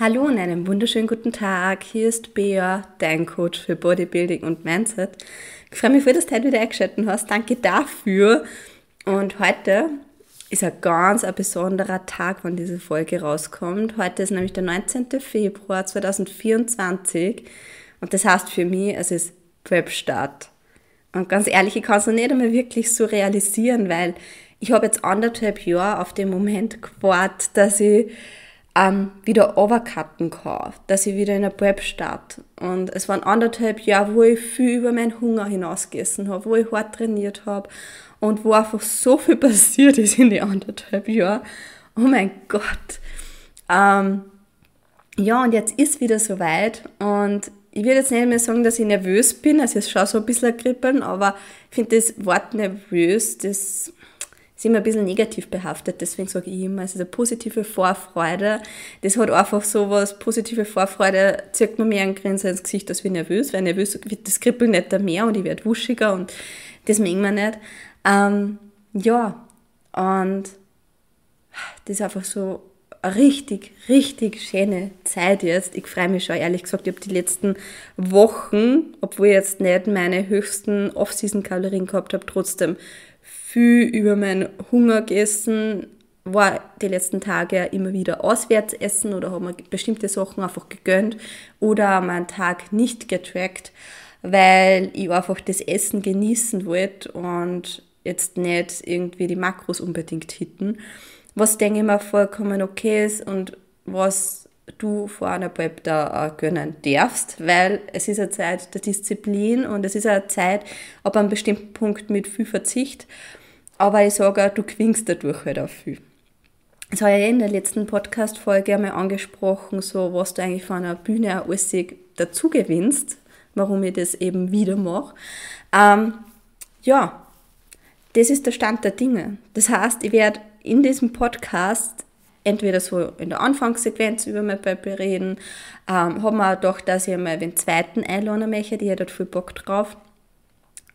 Hallo und einen wunderschönen guten Tag. Hier ist Bea, dein Coach für Bodybuilding und Mindset. Ich freue mich, für, dass du heute wieder eingeschaltet hast. Danke dafür. Und heute ist ein ganz ein besonderer Tag, wann diese Folge rauskommt. Heute ist nämlich der 19. Februar 2024 und das heißt für mich, es ist Prep-Start. Und ganz ehrlich, ich kann es noch nicht einmal wirklich so realisieren, weil ich habe jetzt anderthalb Jahre auf den Moment gewartet, dass ich ähm, wieder overcutten kann, dass ich wieder in der Prep starte. Und es waren anderthalb Jahre, wo ich viel über meinen Hunger hinausgegessen habe, wo ich hart trainiert habe und wo einfach so viel passiert ist in den anderthalb Jahren. Oh mein Gott. Ähm, ja, und jetzt ist wieder soweit und ich würde jetzt nicht mehr sagen, dass ich nervös bin, also es schaut so ein bisschen kribbeln, aber ich finde das Wort nervös, das ist immer ein bisschen negativ behaftet, deswegen sage ich immer, es ist eine positive Vorfreude. Das hat einfach so was, positive Vorfreude zieht mir mehr ein Grinsen ins Gesicht als wie nervös, weil nervös wird das Kribbeln nicht mehr und ich werde wuschiger und das mögen wir nicht. Ähm, ja, und das ist einfach so eine richtig, richtig schöne Zeit jetzt. Ich freue mich schon, ehrlich gesagt, ich habe die letzten Wochen, obwohl ich jetzt nicht meine höchsten Off-Season-Kalorien gehabt habe, trotzdem viel über meinen Hunger gegessen, war die letzten Tage immer wieder auswärts essen oder habe mir bestimmte Sachen einfach gegönnt oder meinen Tag nicht getrackt, weil ich einfach das Essen genießen wollte und jetzt nicht irgendwie die Makros unbedingt hitten. Was denke ich mir vollkommen okay ist und was du vor einer Prep da gönnen darfst, weil es ist eine Zeit der Disziplin und es ist eine Zeit ab einem bestimmten Punkt mit viel Verzicht aber ich sage auch, du gewinnst dadurch halt auch viel. Das habe ich ja in der letzten Podcast-Folge einmal angesprochen, so was du eigentlich von einer Bühne auch alles dazu gewinnst, warum ich das eben wieder mache. Ähm, ja, das ist der Stand der Dinge. Das heißt, ich werde in diesem Podcast entweder so in der Anfangssequenz über mein Paper reden, ähm, habe mir auch gedacht, dass ich einmal den zweiten einladen möchte, die hat viel Bock drauf.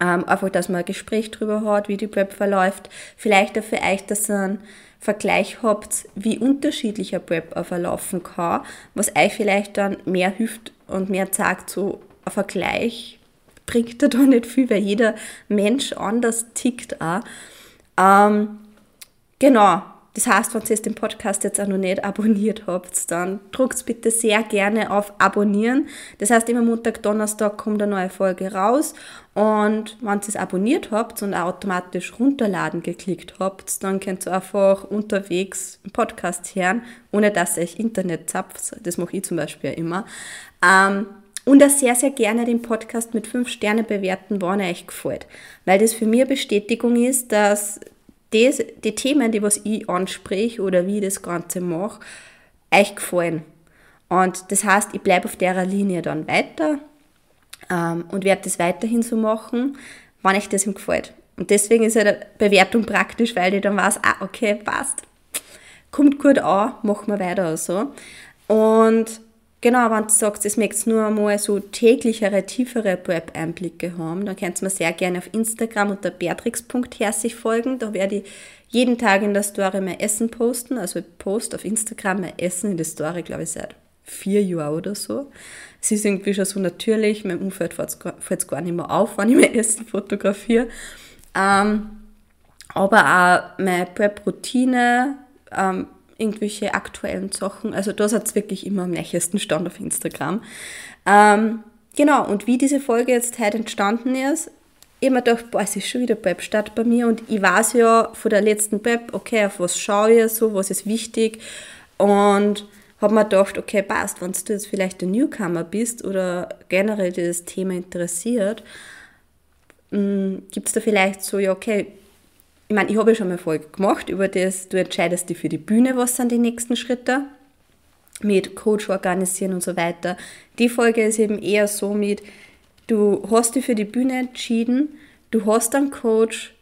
Ähm, einfach, dass man ein Gespräch drüber hat, wie die Prep verläuft. Vielleicht auch für euch, dass ihr einen Vergleich habt, wie unterschiedlich ein Prep auch verlaufen kann, was euch vielleicht dann mehr hilft und mehr sagt, so ein Vergleich bringt da nicht viel, weil jeder Mensch anders tickt auch. Ähm, genau, das heißt, wenn ihr den Podcast jetzt auch noch nicht abonniert habt, dann drückt bitte sehr gerne auf Abonnieren. Das heißt, immer Montag, Donnerstag kommt eine neue Folge raus. Und wenn ihr es abonniert habt und automatisch runterladen geklickt habt, dann könnt ihr einfach unterwegs einen Podcast hören, ohne dass ihr euch Internet zapft. Das mache ich zum Beispiel ja immer. Ähm, und auch sehr, sehr gerne den Podcast mit 5 Sterne bewerten, wann er euch gefällt. Weil das für mich eine Bestätigung ist, dass das, die Themen, die was ich anspreche oder wie ich das Ganze mache, euch gefallen. Und das heißt, ich bleibe auf der Linie dann weiter ähm, und werde das weiterhin so machen, wann euch das ihm gefällt. Und deswegen ist eine Bewertung praktisch, weil ich dann weiß, ah, okay, passt. Kommt gut an, machen wir weiter so. Und Genau, wenn du sagst, es möchtest nur einmal so täglichere, tiefere Prep-Einblicke haben, dann kannst du mir sehr gerne auf Instagram unter beatrix.herzig folgen. Da werde ich jeden Tag in der Story mein Essen posten. Also ich poste auf Instagram mein Essen in der Story, glaube ich, seit vier Jahren oder so. Es ist irgendwie schon so natürlich, mein Umfeld fällt es gar nicht mehr auf, wenn ich mein Essen fotografiere. Ähm, aber auch meine Prep-Routine, ähm, irgendwelche aktuellen Sachen. Also da hat es wirklich immer am nächsten Stand auf Instagram. Ähm, genau, und wie diese Folge jetzt heute entstanden ist, ich mir gedacht, boah, es ist schon wieder Prep statt bei mir und ich weiß ja von der letzten Prep, okay, auf was schaue ich so, was ist wichtig und habe mir gedacht, okay, passt, wenn du jetzt vielleicht ein Newcomer bist oder generell das Thema interessiert, hm, gibt es da vielleicht so, ja, okay, ich meine, ich habe ja schon mal Folge gemacht über das, du entscheidest dich für die Bühne, was sind die nächsten Schritte mit Coach organisieren und so weiter. Die Folge ist eben eher so mit, du hast dich für die Bühne entschieden, du hast einen Coach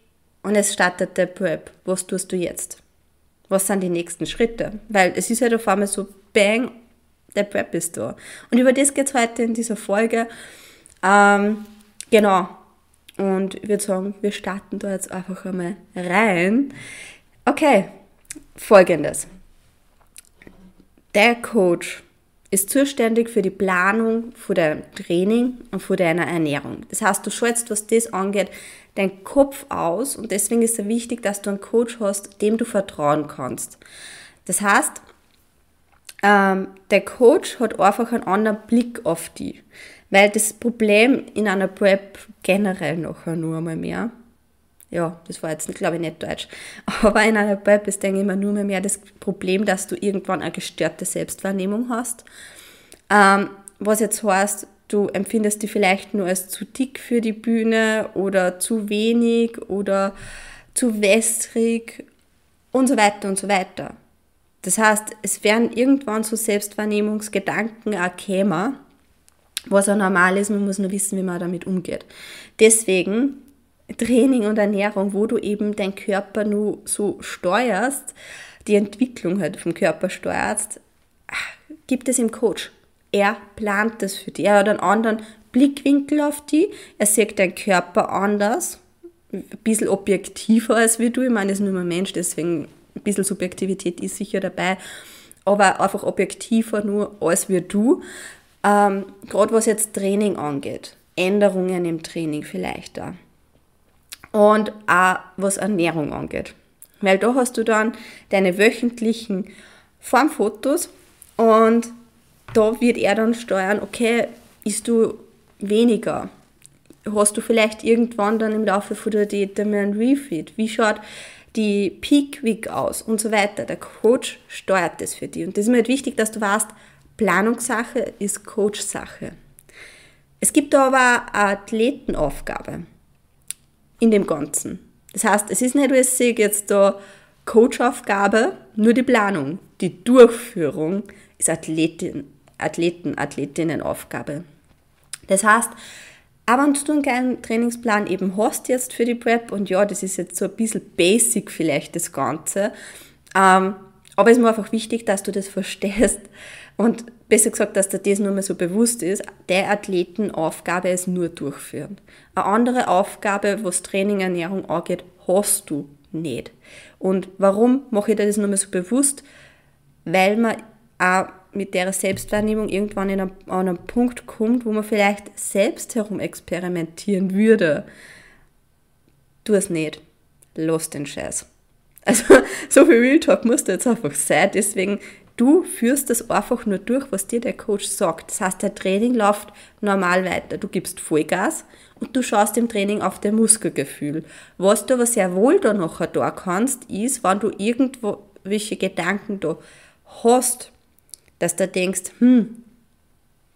und es startet der Prep. Was tust du jetzt? Was sind die nächsten Schritte? Weil es ist halt auf einmal so, bang, der Prep ist da. Und über das geht es heute in dieser Folge. Ähm, genau, und ich würde sagen, wir starten da jetzt einfach einmal rein. Okay, folgendes. Der Coach, ist zuständig für die Planung von deinem Training und von deiner Ernährung. Das heißt, du schaltest, was das angeht, deinen Kopf aus und deswegen ist es wichtig, dass du einen Coach hast, dem du vertrauen kannst. Das heißt, ähm, der Coach hat einfach einen anderen Blick auf die, weil das Problem in einer Prep generell nachher nur einmal mehr, ja, das war jetzt, glaube ich, nicht Deutsch, aber in einer Prep ist, denke ich mal, nur mehr das Problem, dass du irgendwann eine gestörte Selbstwahrnehmung hast. Ähm, was jetzt heißt, du empfindest die vielleicht nur als zu dick für die Bühne oder zu wenig oder zu wässrig und so weiter und so weiter. Das heißt, es werden irgendwann so Selbstwahrnehmungsgedanken auch kämen, was auch normal ist, man muss nur wissen, wie man damit umgeht. Deswegen Training und Ernährung, wo du eben deinen Körper nur so steuerst, die Entwicklung halt vom Körper steuerst, gibt es im Coach er plant das für dich. Er hat einen anderen Blickwinkel auf dich. Er sieht deinen Körper anders, ein bisschen objektiver als wie du. Ich meine, er ist nur ein Mensch, deswegen ein bisschen Subjektivität ist sicher dabei, aber einfach objektiver nur als wie du. Ähm, Gerade was jetzt Training angeht, Änderungen im Training vielleicht da. Und auch was Ernährung angeht. Weil da hast du dann deine wöchentlichen Formfotos und da wird er dann steuern, okay, isst du weniger? Hast du vielleicht irgendwann dann im Laufe von der Diät einmal ein Refeed? Wie schaut die Peak Week aus und so weiter? Der Coach steuert das für dich. Und das ist mir halt wichtig, dass du weißt, Planungssache ist Coach-Sache. Es gibt aber eine Athletenaufgabe in dem Ganzen. Das heißt, es ist nicht, ich jetzt da Coach-Aufgabe, nur die Planung. Die Durchführung ist Athletin, Athleten, Athletinnen-Aufgabe. Das heißt, aber wenn du einen kleinen Trainingsplan eben hast jetzt für die Prep und ja, das ist jetzt so ein bisschen basic vielleicht das Ganze, ähm, aber es ist mir einfach wichtig, dass du das verstehst und besser gesagt, dass dir das nur mal so bewusst ist, der Athletenaufgabe ist nur durchführen. Eine andere Aufgabe, was Training, Ernährung angeht, hast du nicht. Und warum mache ich dir das nur mal so bewusst? Weil man auch mit der Selbstwahrnehmung irgendwann an einen Punkt kommt, wo man vielleicht selbst herum experimentieren würde. Tu es nicht. Lass den Scheiß. Also, so viel Real Talk musst du jetzt einfach sein. Deswegen, du führst das einfach nur durch, was dir der Coach sagt. Das heißt, der Training läuft normal weiter. Du gibst Vollgas und du schaust im Training auf dein Muskelgefühl. Was du aber sehr wohl da nachher da kannst, ist, wenn du irgendwo welche Gedanken da hast, dass du denkst, hm,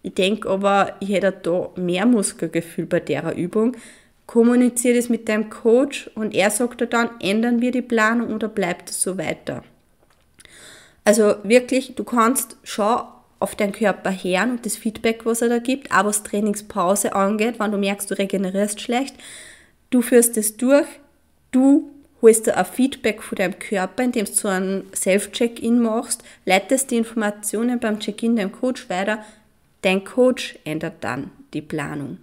ich denke aber, ich hätte da mehr Muskelgefühl bei der Übung. Kommuniziere das mit deinem Coach und er sagt dir dann, ändern wir die Planung oder bleibt es so weiter. Also wirklich, du kannst schon auf deinen Körper hören und das Feedback, was er da gibt, auch was Trainingspause angeht, wenn du merkst, du regenerierst schlecht, du führst es durch, du holst du ein Feedback von deinem Körper, indem du so einen Self-Check-In machst, leitest die Informationen beim Check-In deinem Coach weiter, dein Coach ändert dann die Planung.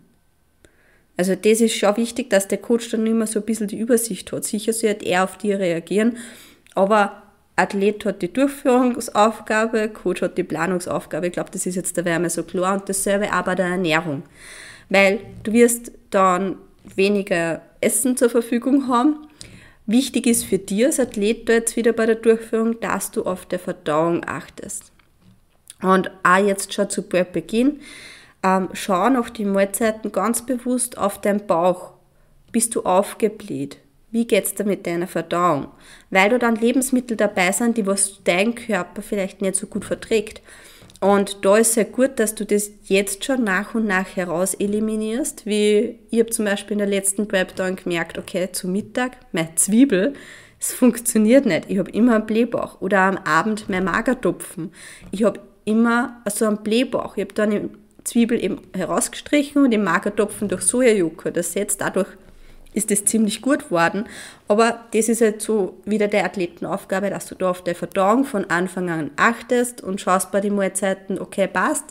Also das ist schon wichtig, dass der Coach dann immer so ein bisschen die Übersicht hat. Sicher sollte er auf die reagieren, aber Athlet hat die Durchführungsaufgabe, Coach hat die Planungsaufgabe. Ich glaube, das ist jetzt der Wärme so klar und dasselbe auch bei der Ernährung. Weil du wirst dann weniger Essen zur Verfügung haben, Wichtig ist für dich als Athlet da jetzt wieder bei der Durchführung, dass du auf der Verdauung achtest. Und auch jetzt schon zu Beginn, ähm, schau nach die Mahlzeiten ganz bewusst auf deinen Bauch. Bist du aufgebläht? Wie geht's dir mit deiner Verdauung? Weil du dann Lebensmittel dabei sind, die was dein Körper vielleicht nicht so gut verträgt. Und da ist es ja gut, dass du das jetzt schon nach und nach heraus eliminierst. Wie ich habe zum Beispiel in der letzten Prep dann gemerkt, okay, zu Mittag, meine Zwiebel, es funktioniert nicht. Ich habe immer einen Blähbauch. Oder am Abend mein Magertopfen. Ich habe immer so einen Blähbauch. Ich habe dann die Zwiebel eben herausgestrichen und den Magertopfen durch Sojajoghurt ersetzt. Dadurch ist das ziemlich gut geworden. Aber das ist halt so wieder der Athletenaufgabe, dass du da auf der Verdauung von Anfang an achtest und schaust bei den Mahlzeiten, okay, passt.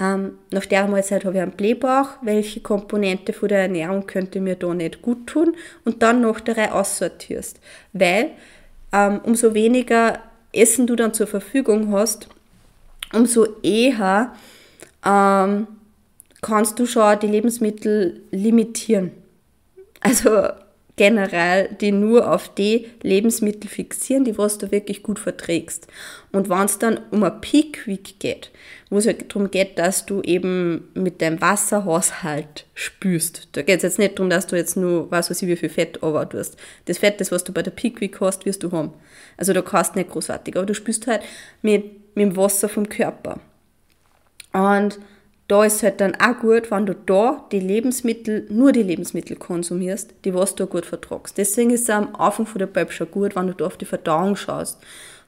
Ähm, nach der Mahlzeit habe ich einen Blähbauch, welche Komponente von der Ernährung könnte mir da nicht gut tun und dann noch der Reihe aussortierst. Weil ähm, umso weniger Essen du dann zur Verfügung hast, umso eher ähm, kannst du schon die Lebensmittel limitieren. Also generell die nur auf die Lebensmittel fixieren, die was du wirklich gut verträgst. Und wenn es dann um ein Peak Week geht, wo es halt darum geht, dass du eben mit deinem Wasserhaushalt spürst. Da geht es jetzt nicht darum, dass du jetzt nur, was weiß ich, wie viel Fett tust. Das Fett, das was du bei der Peak Week hast, wirst du haben. Also da kannst du nicht großartig, aber du spürst halt mit, mit dem Wasser vom Körper. Und da ist halt dann auch gut, wenn du da die Lebensmittel, nur die Lebensmittel konsumierst, die was du gut vertragst. Deswegen ist es am Anfang von der Pep schon gut, wenn du da auf die Verdauung schaust.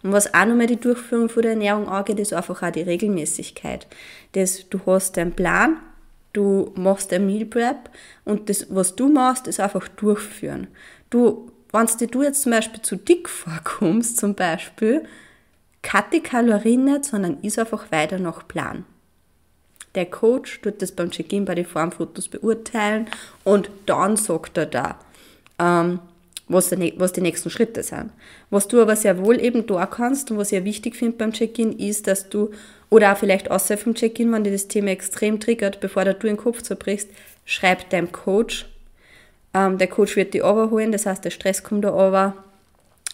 Und was auch nochmal die Durchführung von der Ernährung angeht, ist einfach auch die Regelmäßigkeit. Das, du hast deinen Plan, du machst ein Meal Prep und das, was du machst, ist einfach durchführen. Du, wenn du jetzt zum Beispiel zu dick vorkommst, zum Beispiel, cut die Kalorien nicht, sondern ist einfach weiter nach Plan. Der Coach tut das beim Check-in bei den Formfotos beurteilen und dann sagt er da, ähm, was, die, was die nächsten Schritte sind. Was du aber sehr wohl eben da kannst und was ich wichtig finde beim Check-in ist, dass du, oder auch vielleicht außerhalb vom Check-in, wenn dir das Thema extrem triggert, bevor du den Kopf zerbrichst, schreib deinem Coach. Ähm, der Coach wird dich overholen, das heißt, der Stress kommt da over.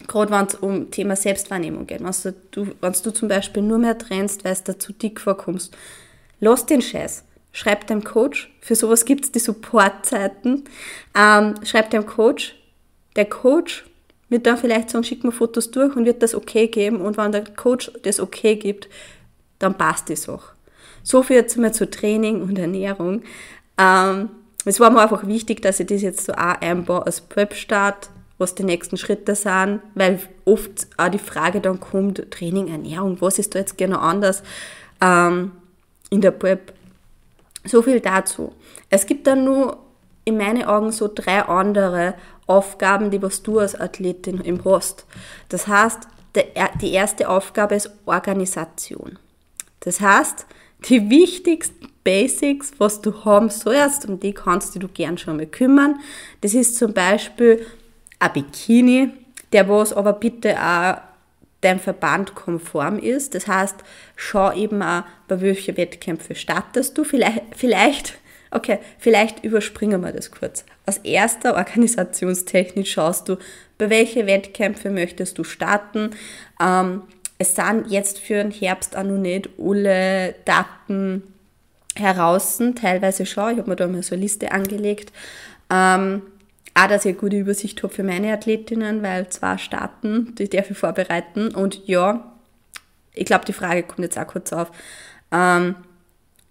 Gerade wenn es um Thema Selbstwahrnehmung geht. Wenn du, du zum Beispiel nur mehr trennst, weil du zu dick vorkommst, Lass den Scheiß. Schreib deinem Coach, für sowas gibt es die Supportzeiten. Ähm, schreib deinem Coach, der Coach wird dann vielleicht sagen, schick mir Fotos durch und wird das okay geben. Und wenn der Coach das okay gibt, dann passt die Sache. So viel jetzt mal zu Training und Ernährung. Ähm, es war mir einfach wichtig, dass ich das jetzt so auch einbaue als Prep-Start, was die nächsten Schritte sind, weil oft auch die Frage dann kommt, Training, Ernährung, was ist da jetzt genau anders? Ähm, in der Prep. So viel dazu. Es gibt dann nur in meinen Augen so drei andere Aufgaben, die was du als Athletin im hast. Das heißt, die erste Aufgabe ist Organisation. Das heißt, die wichtigsten Basics, was du haben sollst, um die kannst du gern schon mal kümmern. Das ist zum Beispiel ein Bikini, der was aber bitte auch dein Verband konform ist. Das heißt, schau eben auch, bei welchen Wettkämpfen startest du. Vielleicht, vielleicht, okay, vielleicht überspringen wir das kurz. Als erster organisationstechnisch schaust du, bei welchen Wettkämpfen möchtest du starten. Ähm, es sind jetzt für den Herbst auch noch nicht alle Daten heraus, teilweise schon. Ich habe mir da mal so eine Liste angelegt. Ähm, auch, dass ich eine gute Übersicht habe für meine Athletinnen, weil zwei starten, die darf ich vorbereiten. Und ja, ich glaube, die Frage kommt jetzt auch kurz auf. Ähm,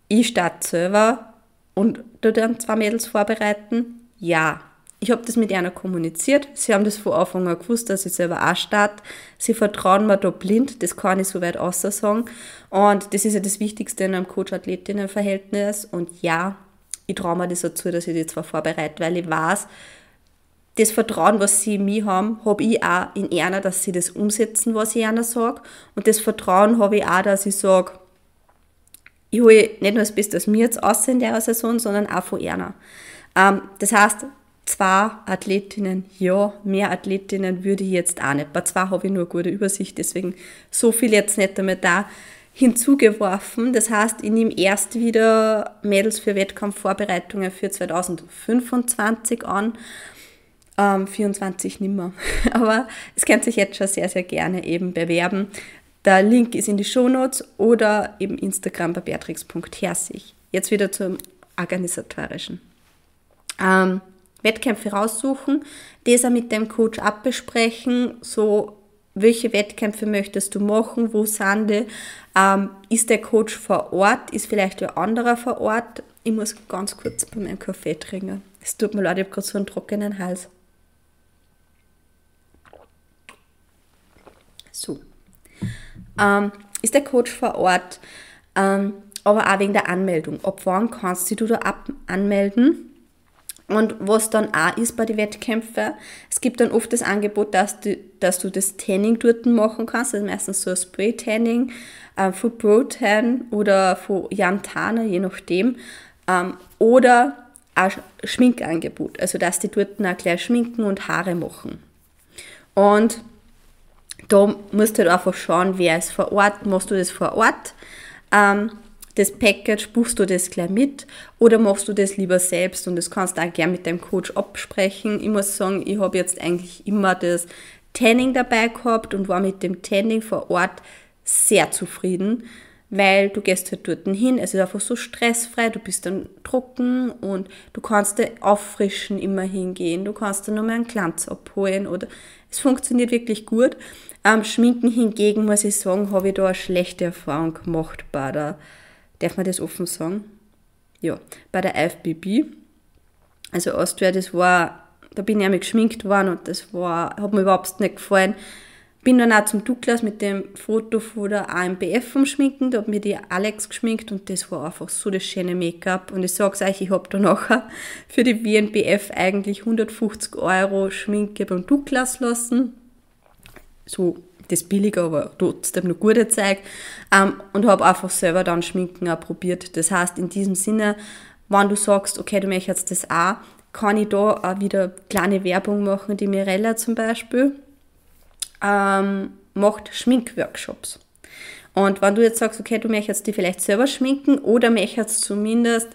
ich starte selber und du dann zwei Mädels vorbereiten? Ja. Ich habe das mit einer kommuniziert. Sie haben das von Anfang an gewusst, dass ich selber auch starte. Sie vertrauen mir da blind, das kann ich soweit außer sagen. Und das ist ja das Wichtigste in einem Coach-Athletinnen-Verhältnis. Und ja, ich traue mir das dazu, dass ich die zwar vorbereite, weil ich weiß, das Vertrauen, was sie in mich haben, habe ich auch in einer, dass sie das umsetzen, was ich ihnen sage. Und das Vertrauen habe ich auch, dass ich sage, ich hole nicht nur das Beste aus mir jetzt aus in der Saison, sondern auch von einer. Ähm, das heißt, zwei Athletinnen, ja, mehr Athletinnen würde ich jetzt auch nicht. Bei zwei habe ich nur eine gute Übersicht, deswegen so viel jetzt nicht damit da hinzugeworfen. Das heißt, ich nehme erst wieder Mädels für Wettkampfvorbereitungen für 2025 an ähm, 24 nimmer. Aber es könnt sich jetzt schon sehr, sehr gerne eben bewerben. Der Link ist in die Shownotes oder eben Instagram bei beatrix.herzig. Jetzt wieder zum Organisatorischen. Ähm, Wettkämpfe raussuchen, das auch mit dem Coach abbesprechen, so welche Wettkämpfe möchtest du machen, wo sind die, ähm, ist der Coach vor Ort, ist vielleicht ein anderer vor Ort. Ich muss ganz kurz bei meinem Kaffee trinken. Es tut mir leid, ich habe gerade so einen trockenen Hals. So. Ähm, ist der Coach vor Ort, ähm, aber auch wegen der Anmeldung. Ab wann kannst du da ab anmelden? Und was dann auch ist bei den Wettkämpfen, es gibt dann oft das Angebot, dass du, dass du das Tanning dort machen kannst, also meistens so ein Spray-Tanning, äh, von Pro-Tan oder von Jantana, je nachdem, ähm, oder ein Schminkangebot, also dass die dort auch gleich schminken und Haare machen. Und da musst du halt einfach schauen, wer ist vor Ort, machst du das vor Ort. Ähm, das Package, buchst du das gleich mit oder machst du das lieber selbst und das kannst du auch gerne mit deinem Coach absprechen. Ich muss sagen, ich habe jetzt eigentlich immer das Tanning dabei gehabt und war mit dem Tanning vor Ort sehr zufrieden, weil du gehst halt dort hin, es ist einfach so stressfrei, du bist dann trocken und du kannst dir auffrischen immer hingehen, du kannst dann nochmal einen Glanz abholen oder es funktioniert wirklich gut. Ähm, Schminken hingegen, muss ich sagen, habe ich da eine schlechte Erfahrung gemacht bei der Darf man das offen sagen? Ja, bei der IFBB. Also Austria, das war, da bin ich einmal geschminkt worden und das war, hat mir überhaupt nicht gefallen. Bin dann auch zum Douglas mit dem Foto von der AMBF vom Schminken, da hat mir die Alex geschminkt und das war einfach so das schöne Make-up. Und ich sag's euch, ich habe da nachher für die WNBF eigentlich 150 Euro Schminke beim Douglas lassen. So das billige, aber trotzdem noch gute Zeug. Ähm, und habe einfach selber dann Schminken auch probiert. Das heißt, in diesem Sinne, wenn du sagst, okay, du möchtest das auch, kann ich da auch wieder kleine Werbung machen. Die Mirella zum Beispiel ähm, macht Schminkworkshops. Und wenn du jetzt sagst, okay, du möchtest die vielleicht selber schminken oder möchtest zumindest,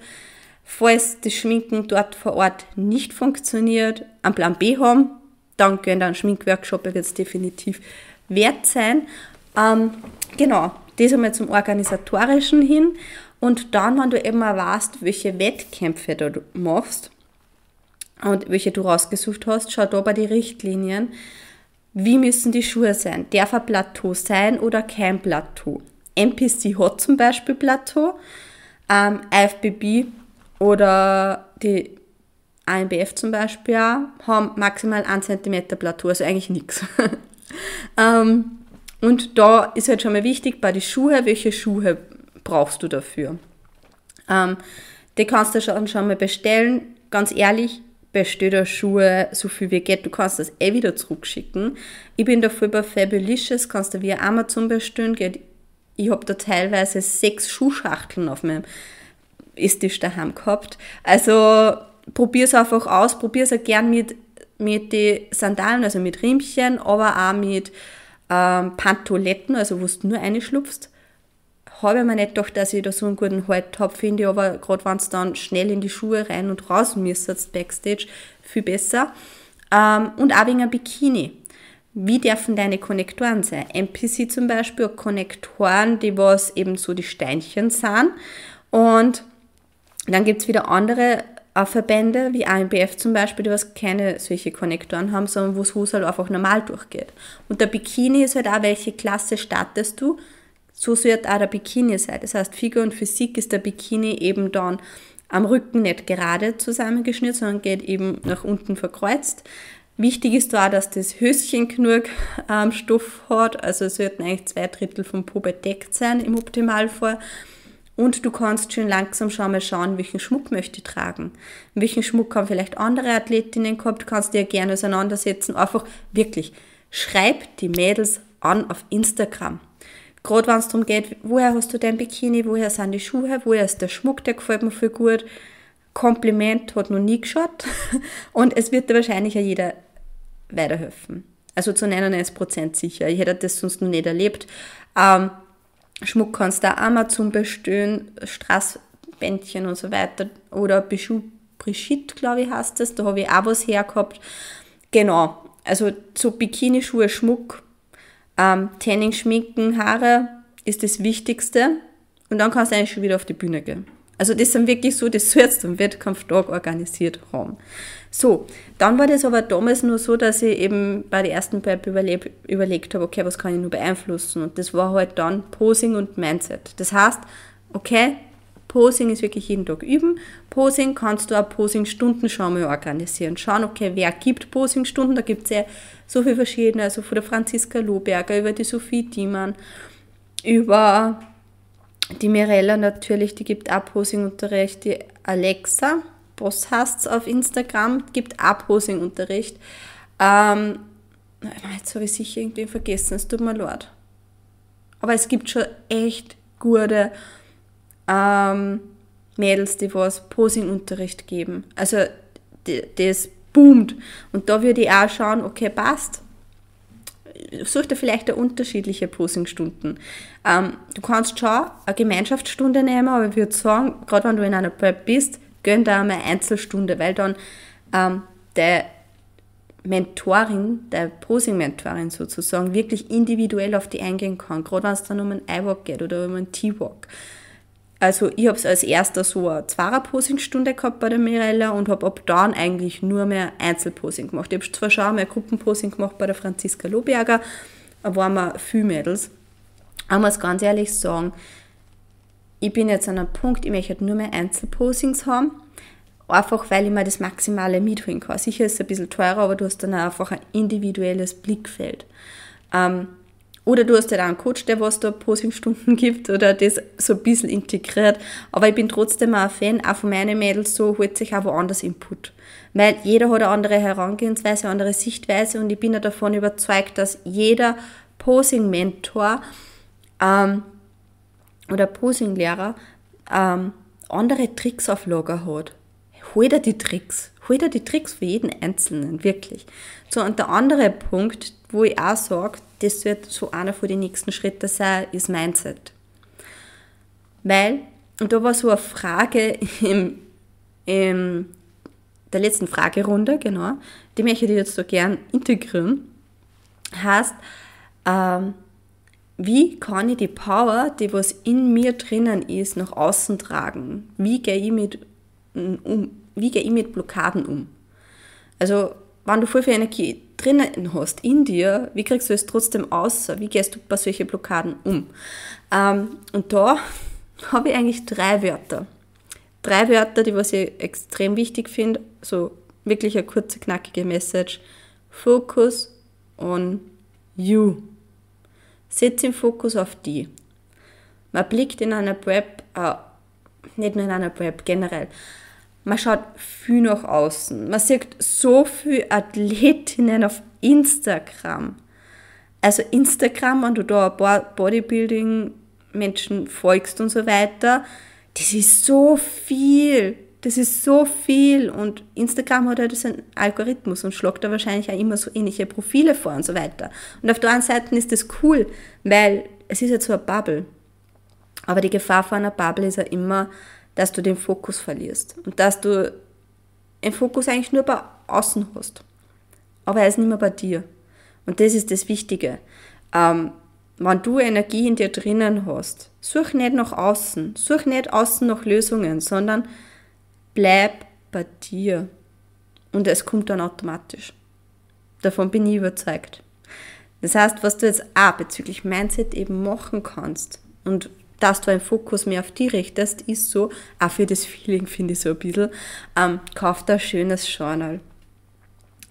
falls das Schminken dort vor Ort nicht funktioniert, einen Plan B haben, dann gehen dann Schminkworkshop jetzt definitiv wert sein. Ähm, genau, das einmal zum Organisatorischen hin. Und dann, wenn du eben mal weißt, welche Wettkämpfe du machst und welche du rausgesucht hast, schau da bei den Richtlinien, wie müssen die Schuhe sein? Darf ein Plateau sein oder kein Plateau? MPC hat zum Beispiel Plateau, ähm, IFBB oder die AMBF zum Beispiel auch, haben maximal 1 cm Plateau, also eigentlich nichts. Ähm, und da ist halt schon mal wichtig bei den Schuhen, welche Schuhe brauchst du dafür. Ähm, die kannst du schon, schon mal bestellen. Ganz ehrlich, bestell dir Schuhe so viel wie geht. Du kannst das eh wieder zurückschicken. Ich bin dafür bei Fabulicious, kannst du via Amazon bestellen. Ich habe da teilweise sechs Schuhschachteln auf meinem Esstisch daheim gehabt. Also probier es einfach aus, probier es auch gern mit mit den Sandalen, also mit Riemchen, aber auch mit ähm, Pantoletten, also wo du nur reinschlupfst. Habe ich mir nicht gedacht, dass ich da so einen guten Halt habe, finde ich aber, gerade wenn es dann schnell in die Schuhe rein und raus müsst, Backstage, viel besser. Ähm, und auch wegen einem Bikini. Wie dürfen deine Konnektoren sein? MPC zum Beispiel, Konnektoren, die was eben so die Steinchen sind. Und dann gibt es wieder andere Verbände wie AMBF zum Beispiel, die was keine solche Konnektoren haben, sondern wo Hus halt einfach normal durchgeht. Und der Bikini ist halt auch, welche Klasse startest du, so wird auch der Bikini sein. Das heißt, Figur und Physik ist der Bikini eben dann am Rücken nicht gerade zusammengeschnürt, sondern geht eben nach unten verkreuzt. Wichtig ist da, dass das Höschen genug ähm, Stoff hat, also es sollten eigentlich zwei Drittel vom Po bedeckt sein im Optimalfall. Und du kannst schön langsam schon mal schauen, welchen Schmuck möchte ich tragen. Welchen Schmuck haben vielleicht andere Athletinnen gehabt, kannst du dir gerne auseinandersetzen. Einfach wirklich, schreib die Mädels an auf Instagram. Gerade wenn es darum geht, woher hast du dein Bikini, woher sind die Schuhe, woher ist der Schmuck, der gefällt mir viel gut. Kompliment hat noch nie geschaut und es wird dir wahrscheinlich auch jeder weiterhelfen. Also zu 99% sicher. Ich hätte das sonst noch nicht erlebt. Ähm, Schmuck kannst du auch Amazon bestellen, Straßbändchen und so weiter. Oder Bijou Brigitte, glaube ich, heißt das. Da habe ich auch was hergehabt. Genau, also so Bikini-Schuhe, Schmuck, ähm, Tanning, Schminken, Haare ist das Wichtigste. Und dann kannst du eigentlich schon wieder auf die Bühne gehen. Also das sind wirklich so, das sollst am Wettkampftag organisiert haben. So, dann war das aber damals nur so, dass ich eben bei der ersten Prep überleb, überlegt habe, okay, was kann ich nur beeinflussen? Und das war halt dann Posing und Mindset. Das heißt, okay, Posing ist wirklich jeden Tag üben. Posing kannst du auch Posing-Stunden schon mal organisieren. Schauen, okay, wer gibt Posing-Stunden? Da gibt es ja so viele verschiedene, also von der Franziska Lohberger über die Sophie Diemann, über die Mirella natürlich, die gibt auch Posing-Unterricht, die Alexa, Boss hast auf Instagram, gibt auch Posing-Unterricht. Ähm, jetzt habe ich sicher irgendwie vergessen, es tut mir leid. Aber es gibt schon echt gute ähm, Mädels, die was Posing-Unterricht geben. Also das boomt. Und da würde ich auch schauen, okay, passt. Such dir vielleicht unterschiedliche Posingstunden. Ähm, du kannst schon eine Gemeinschaftsstunde nehmen, aber ich würde sagen, gerade wenn du in einer Prep bist, gönn da einmal eine Einzelstunde, weil dann ähm, der Mentorin, der Posing-Mentorin sozusagen, wirklich individuell auf die eingehen kann, gerade wenn es dann um einen I-Walk geht oder um einen T-Walk. Also ich habe es als erster so eine Zweier-Posing-Stunde gehabt bei der Mirella und habe ab dann eigentlich nur mehr Einzelposing gemacht. Ich habe zwar schon mehr Gruppenposing gemacht bei der Franziska Lohberger, da waren wir viele Mädels. Aber muss ganz ehrlich sagen, ich bin jetzt an einem Punkt, ich möchte nur mehr Einzelposings haben Einfach weil ich mir das Maximale mitholen kann. Sicher ist es ein bisschen teurer, aber du hast dann einfach ein individuelles Blickfeld. Ähm, oder du hast halt auch einen Coach, der was da Posingstunden gibt oder das so ein bisschen integriert. Aber ich bin trotzdem auch ein Fan, auch von meinen Mädels so, holt sich auch woanders Input. Weil jeder hat eine andere Herangehensweise, eine andere Sichtweise und ich bin ja davon überzeugt, dass jeder Posing-Mentor ähm, oder Posing-Lehrer ähm, andere Tricks auf Lager hat hol dir die Tricks. Hol dir die Tricks für jeden Einzelnen, wirklich. So, und der andere Punkt, wo ich auch sage, das wird so einer von den nächsten Schritten sein, ist Mindset. Weil, und da war so eine Frage im, im der letzten Fragerunde, genau, die möchte ich jetzt so gern integrieren, heißt, ähm, wie kann ich die Power, die was in mir drinnen ist, nach außen tragen? Wie gehe ich mit um, wie gehe ich mit Blockaden um? Also, wenn du voll viel Energie drinnen hast in dir, wie kriegst du es trotzdem aus? Wie gehst du bei solchen Blockaden um? Ähm, und da habe ich eigentlich drei Wörter. Drei Wörter, die was ich extrem wichtig finde. So wirklich eine kurze, knackige Message. Focus on you. Setz den Fokus auf die. Man blickt in einer Prep, äh, nicht nur in einer Prep, generell, man schaut viel nach außen. Man sieht so viele Athletinnen auf Instagram. Also Instagram, wenn du da ein paar Bodybuilding-Menschen folgst und so weiter, das ist so viel. Das ist so viel. Und Instagram hat halt einen Algorithmus und schlägt da wahrscheinlich auch immer so ähnliche Profile vor und so weiter. Und auf der anderen Seite ist das cool, weil es ist ja so eine Bubble. Aber die Gefahr von einer Bubble ist ja immer, dass du den Fokus verlierst und dass du den Fokus eigentlich nur bei außen hast. Aber er ist nicht mehr bei dir. Und das ist das Wichtige. Ähm, wenn du Energie in dir drinnen hast, such nicht nach außen, such nicht außen nach Lösungen, sondern bleib bei dir. Und es kommt dann automatisch. Davon bin ich überzeugt. Das heißt, was du jetzt auch bezüglich Mindset eben machen kannst und dass du einen Fokus mehr auf die richtest, ist so, auch für das Feeling finde ich so ein bisschen, ähm, kauf da ein schönes Journal.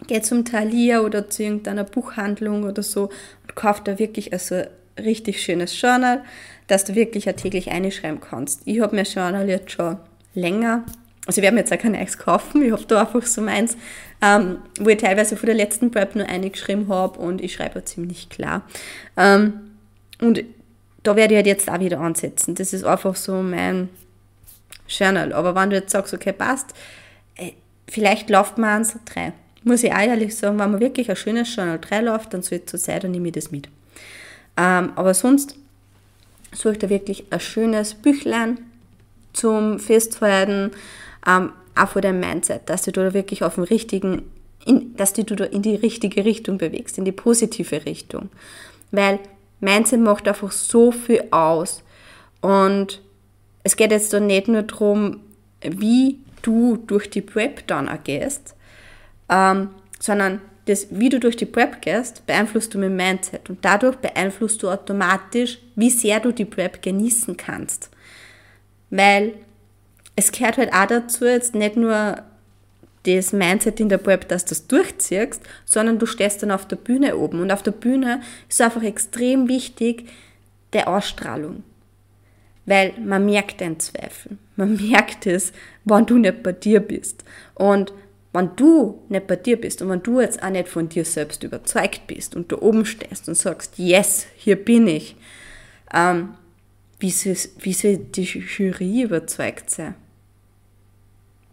Geh zum Thalia oder zu irgendeiner Buchhandlung oder so und kauf da wirklich also ein richtig schönes Journal, dass du wirklich auch täglich einschreiben kannst. Ich habe mir Journal jetzt schon länger, also ich werde mir jetzt auch kein neues kaufen, ich habe da einfach so meins, ähm, wo ich teilweise von der letzten Prep nur eingeschrieben habe und ich schreibe ziemlich klar. Ähm, und da werde ich halt jetzt auch wieder ansetzen. Das ist einfach so mein Journal. Aber wenn du jetzt sagst, okay, passt, äh, vielleicht läuft man eins drei. Muss ich auch ehrlich sagen, wenn man wirklich ein schönes Journal 3 läuft, dann soll es so sein, dann nehme ich das mit. Ähm, aber sonst suche ich da wirklich ein schönes Büchlein zum Festhalten, ähm, auch von deinem Mindset, dass du da wirklich auf dem richtigen, in, dass du da in die richtige Richtung bewegst, in die positive Richtung. Weil Mindset macht einfach so viel aus. Und es geht jetzt da nicht nur darum, wie du durch die Prep dann agierst, ähm, sondern das, wie du durch die Prep gehst, beeinflusst du mit Mindset. Und dadurch beeinflusst du automatisch, wie sehr du die Prep genießen kannst. Weil es gehört halt auch dazu, jetzt nicht nur das Mindset in der Prep, dass du das durchziehst, sondern du stehst dann auf der Bühne oben. Und auf der Bühne ist einfach extrem wichtig der Ausstrahlung. Weil man merkt den Zweifel. Man merkt es, wenn du nicht bei dir bist. Und wenn du nicht bei dir bist und wenn du jetzt auch nicht von dir selbst überzeugt bist und da oben stehst und sagst, yes, hier bin ich, ähm, wie soll die Jury überzeugt sein?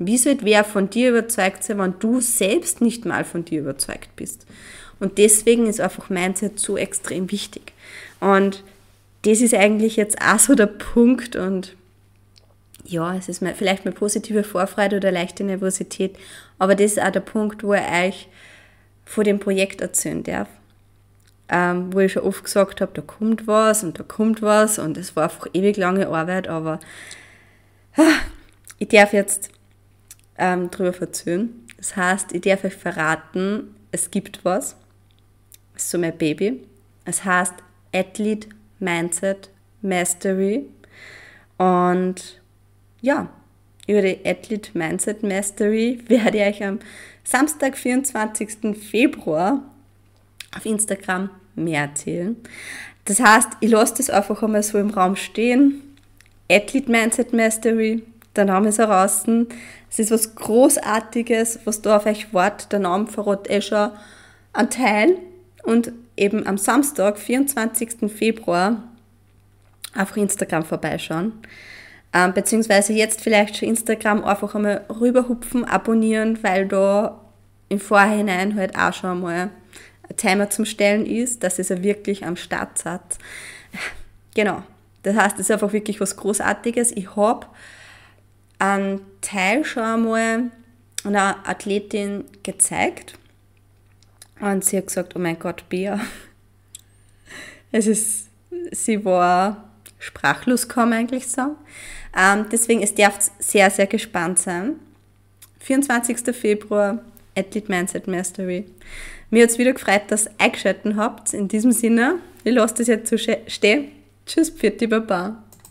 Wie soll wer von dir überzeugt sein, wenn du selbst nicht mal von dir überzeugt bist? Und deswegen ist einfach Mindset so extrem wichtig. Und das ist eigentlich jetzt auch so der Punkt und ja, es ist vielleicht eine positive Vorfreude oder leichte Nervosität, aber das ist auch der Punkt, wo ich euch vor dem Projekt erzählen darf. Ähm, wo ich schon oft gesagt habe, da kommt was und da kommt was und es war einfach ewig lange Arbeit, aber ah, ich darf jetzt ähm, drüber erzählen. Das heißt, ich darf euch verraten, es gibt was. Das ist so mein Baby. Es heißt Athlete Mindset Mastery. Und ja, über die Athlete Mindset Mastery werde ich euch am Samstag, 24. Februar auf Instagram mehr erzählen. Das heißt, ich lasse das einfach einmal so im Raum stehen. Athlete Mindset Mastery, der Name ist heraus. Es ist was Großartiges, was da auf euch wartet. Der Name verrät eh schon einen Teil. Und eben am Samstag, 24. Februar, auf Instagram vorbeischauen. Ähm, beziehungsweise jetzt vielleicht schon Instagram einfach einmal rüberhupfen, abonnieren, weil da im Vorhinein halt auch schon mal ein Timer zum Stellen ist, dass es ja wirklich am Start seid. Genau. Das heißt, es ist einfach wirklich was Großartiges. Ich habe einen Teil schon einmal einer Athletin gezeigt und sie hat gesagt, oh mein Gott, Bea. Es ist, sie war sprachlos, kann man eigentlich sagen. Ähm, deswegen, es darf sehr, sehr gespannt sein. 24. Februar, Athlete Mindset Mastery. Mir hat es wieder gefreut, dass ihr eingeschaltet habt. In diesem Sinne, ich lasse das jetzt so stehen. Tschüss, Pfiat, Baba.